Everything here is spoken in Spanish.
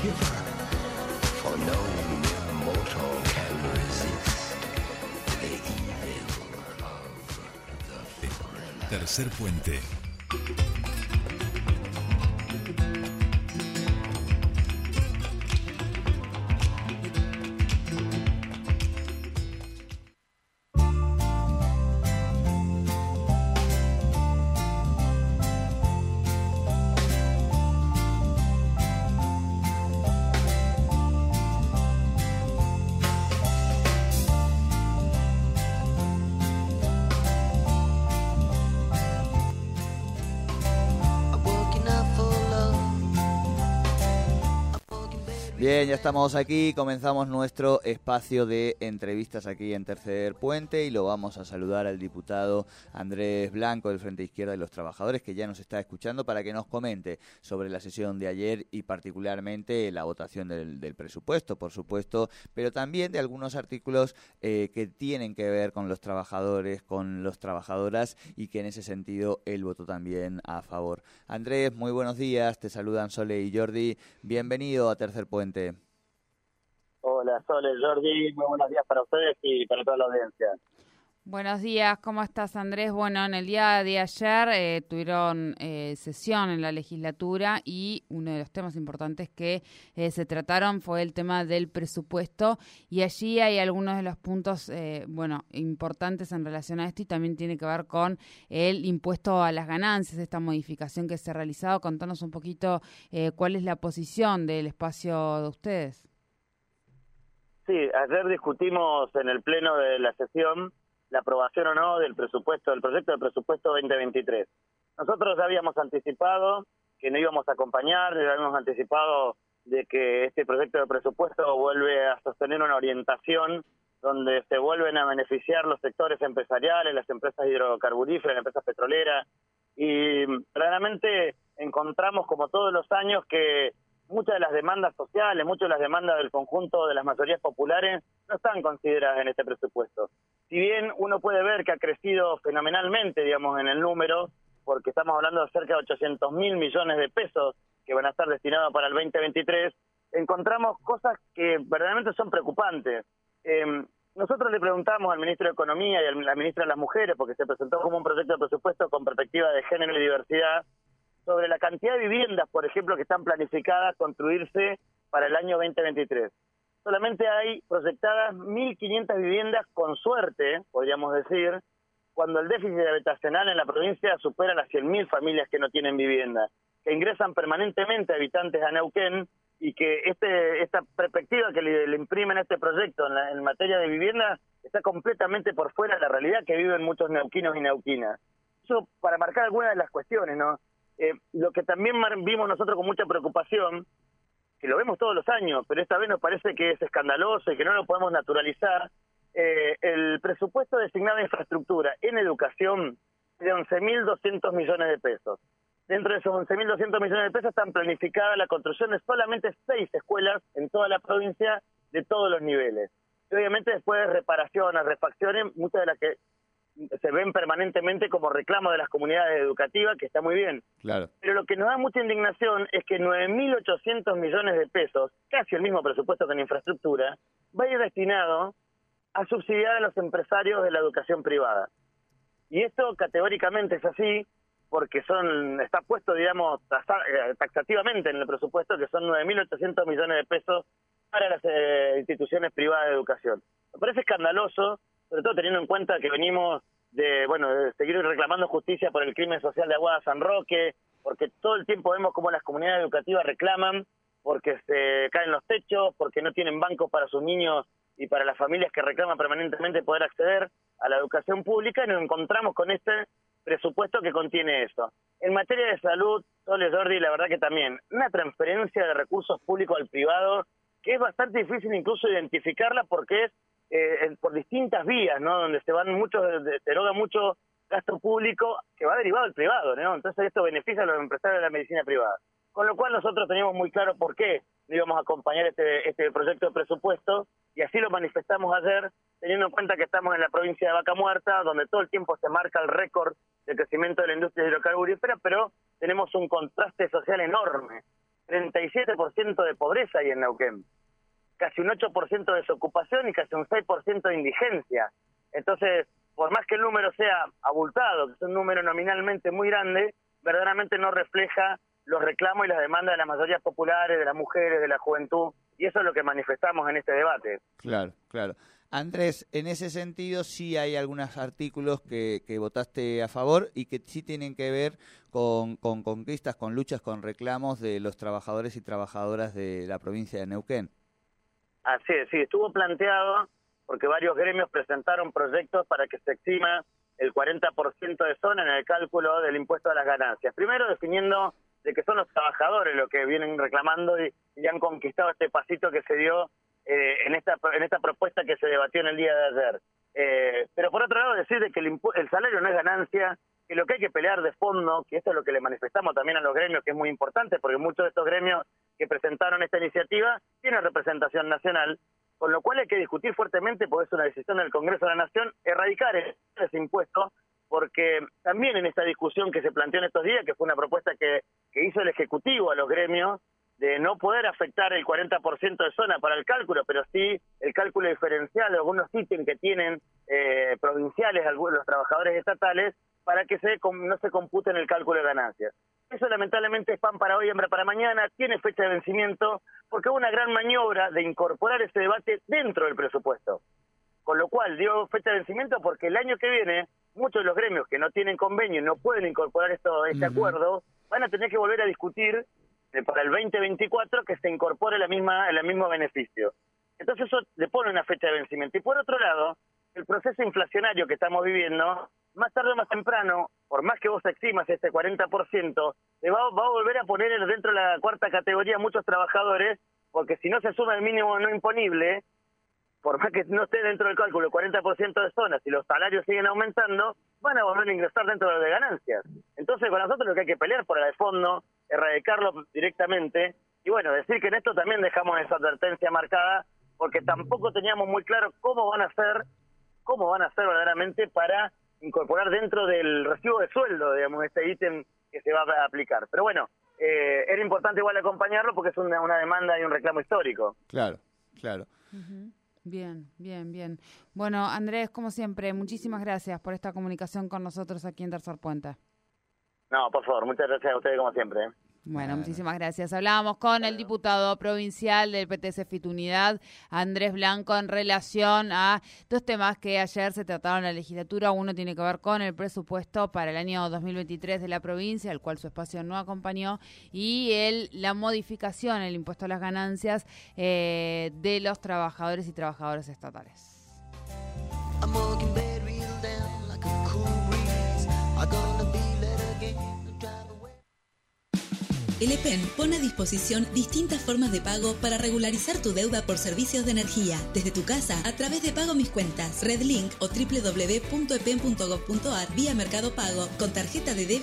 shiver, for no mortal can resist the evil of the. Tercer puente. Bien, ya estamos aquí, comenzamos nuestro espacio de entrevistas aquí en Tercer Puente y lo vamos a saludar al diputado Andrés Blanco del Frente Izquierda de los Trabajadores que ya nos está escuchando para que nos comente sobre la sesión de ayer y particularmente la votación del, presupuesto, por supuesto, pero también de algunos artículos eh, que tienen que ver con los trabajadores, con los trabajadoras y que en ese sentido él votó también a favor. Andrés, muy buenos días, te saludan Sole y Jordi, bienvenido a Tercer Puente. Hola, Sole, Jordi, muy buenos días para ustedes y para toda la audiencia. Buenos días, ¿cómo estás Andrés? Bueno, en el día de ayer eh, tuvieron eh, sesión en la legislatura y uno de los temas importantes que eh, se trataron fue el tema del presupuesto y allí hay algunos de los puntos, eh, bueno, importantes en relación a esto y también tiene que ver con el impuesto a las ganancias, esta modificación que se ha realizado. Contanos un poquito eh, cuál es la posición del espacio de ustedes. Sí, ayer discutimos en el pleno de la sesión la aprobación o no del presupuesto, del proyecto de presupuesto 2023. Nosotros ya habíamos anticipado que no íbamos a acompañar, ya habíamos anticipado de que este proyecto de presupuesto vuelve a sostener una orientación donde se vuelven a beneficiar los sectores empresariales, las empresas hidrocarburíferas, las empresas petroleras, y claramente encontramos, como todos los años, que muchas de las demandas sociales, muchas de las demandas del conjunto de las mayorías populares no están consideradas en este presupuesto. Si bien uno puede ver que ha crecido fenomenalmente, digamos, en el número, porque estamos hablando de cerca de 800 mil millones de pesos que van a estar destinados para el 2023, encontramos cosas que verdaderamente son preocupantes. Eh, nosotros le preguntamos al ministro de Economía y a la ministra de las Mujeres, porque se presentó como un proyecto de presupuesto con perspectiva de género y diversidad, sobre la cantidad de viviendas, por ejemplo, que están planificadas construirse para el año 2023. Solamente hay proyectadas 1.500 viviendas con suerte, podríamos decir, cuando el déficit habitacional en la provincia supera las 100.000 familias que no tienen vivienda, que ingresan permanentemente habitantes a Neuquén y que este esta perspectiva que le, imprimen a este proyecto en, la- en materia de vivienda está completamente por fuera de la realidad que viven muchos neuquinos y neuquinas. Eso para marcar algunas de las cuestiones, ¿no? Eh, lo que también vimos nosotros con mucha preocupación, que lo vemos todos los años, pero esta vez nos parece que es escandaloso y que no lo podemos naturalizar, eh, el presupuesto designado a infraestructura en educación de 11.200 millones de pesos. Dentro de esos 11.200 millones de pesos están planificadas la construcción de solamente seis escuelas en toda la provincia de todos los niveles. Y obviamente después de reparaciones, refacciones, muchas de las que se ven permanentemente como reclamo de las comunidades educativas, que está muy bien. Claro. Pero lo que nos da mucha indignación es que 9.800 millones de pesos, casi el mismo presupuesto que en infraestructura, va a ir destinado a subsidiar a los empresarios de la educación privada. Y esto categóricamente es así porque son está puesto, digamos, eh, taxativamente en el presupuesto que son 9.800 millones de pesos para las eh, instituciones privadas de educación. Me parece escandaloso, sobre todo teniendo en cuenta que venimos de, bueno, de seguir reclamando justicia por el crimen social de Aguada San Roque, porque todo el tiempo vemos cómo las comunidades educativas reclaman porque se caen los techos, porque no tienen bancos para sus niños y para las familias que reclaman permanentemente poder acceder a la educación pública y nos encontramos con este presupuesto que contiene eso. En materia de salud, Sole Jordi, la verdad que también, una transferencia de recursos públicos al privado que es bastante difícil incluso identificarla porque es eh, por distintas vías, ¿no? Donde se van muchos, de- se eroga mucho gasto público que va derivado del privado, ¿no? Entonces esto beneficia a los empresarios de la medicina privada. Con lo cual nosotros teníamos muy claro por qué íbamos a acompañar este, este proyecto de presupuesto y así lo manifestamos ayer, teniendo en cuenta que estamos en la provincia de Vaca Muerta, donde todo el tiempo se marca el récord de crecimiento de la industria hidrocarburífera, pero tenemos un contraste social enorme 37% de pobreza ahí en Neuquén, casi un 8% de desocupación y casi un 6% de indigencia. Entonces, por más que el número sea abultado, que es un número nominalmente muy grande, verdaderamente no refleja los reclamos y las demandas de las mayorías populares, de las mujeres, de la juventud, y eso es lo que manifestamos en este debate. Claro, claro. Andrés, en ese sentido sí hay algunos artículos que, que votaste a favor y que sí tienen que ver con, con conquistas, con luchas, con reclamos de los trabajadores y trabajadoras de la provincia de Neuquén. Así es, sí, estuvo planteado porque varios gremios presentaron proyectos para que se exima el 40% de zona en el cálculo del impuesto a las ganancias. Primero definiendo de que son los trabajadores los que vienen reclamando y, han conquistado este pasito que se dio eh, en esta en esta propuesta que se debatió en el día de ayer. Eh, pero por otro lado decir de que el, el, salario no es ganancia, que lo que hay que pelear de fondo, que esto es lo que le manifestamos también a los gremios, que es muy importante, porque muchos de estos gremios que presentaron esta iniciativa tienen representación nacional, con lo cual hay que discutir fuertemente, porque es una decisión del Congreso de la Nación, erradicar ese impuesto, porque también en esta discusión que se planteó en estos días, que fue una propuesta que, que hizo el Ejecutivo a los gremios, de no poder afectar el 40% de zona para el cálculo, pero sí el cálculo diferencial de algunos ítems que tienen eh, provinciales algunos los trabajadores estatales para que se no se compute en el cálculo de ganancias. Eso lamentablemente es pan para hoy, hambre para mañana, tiene fecha de vencimiento, porque hubo una gran maniobra de incorporar ese debate dentro del presupuesto. Con lo cual dio fecha de vencimiento porque el año que viene muchos de los gremios que no tienen convenio y no pueden incorporar esto, este uh -huh. acuerdo van a tener que volver a discutir para el 2024 que se incorpore la misma, el mismo beneficio. Entonces eso le pone una fecha de vencimiento. Y por otro lado, el proceso inflacionario que estamos viviendo, más tarde o más temprano, por más que vos eximas este 40%, le va, va a volver a poner dentro de la cuarta categoría muchos trabajadores, porque si no se suma el mínimo no imponible, por más que no esté dentro del cálculo el 40% de zonas y los salarios siguen aumentando, van a volver a ingresar dentro de las de ganancias. Entonces, con nosotros lo que hay que pelear por la de fondo, erradicarlo directamente, y bueno, decir que en esto también dejamos esa advertencia marcada, porque tampoco teníamos muy claro cómo van a hacer, cómo van a hacer verdaderamente para incorporar dentro del recibo de sueldo, digamos, este ítem que se va a aplicar. Pero bueno, eh, era importante igual acompañarlo porque es una, una demanda y un reclamo histórico. Claro, claro. Uh -huh. Bien, bien, bien. Bueno, Andrés, como siempre, muchísimas gracias por esta comunicación con nosotros aquí en Tercer Puente. No, por favor, muchas gracias a ustedes como siempre. Bueno, muchísimas gracias. Hablábamos con el diputado provincial del PTC Fitunidad, Andrés Blanco, en relación a dos temas que ayer se trataron en la legislatura. Uno tiene que ver con el presupuesto para el año 2023 de la provincia, el cual su espacio no acompañó, y el, la modificación, el impuesto a las ganancias eh, de los trabajadores y trabajadoras estatales. El EPEN pone a disposición distintas formas de pago para regularizar tu deuda por servicios de energía. Desde tu casa a través de Pago Mis Cuentas, Redlink o www.epen.gov.ar vía Mercado Pago con tarjeta de débito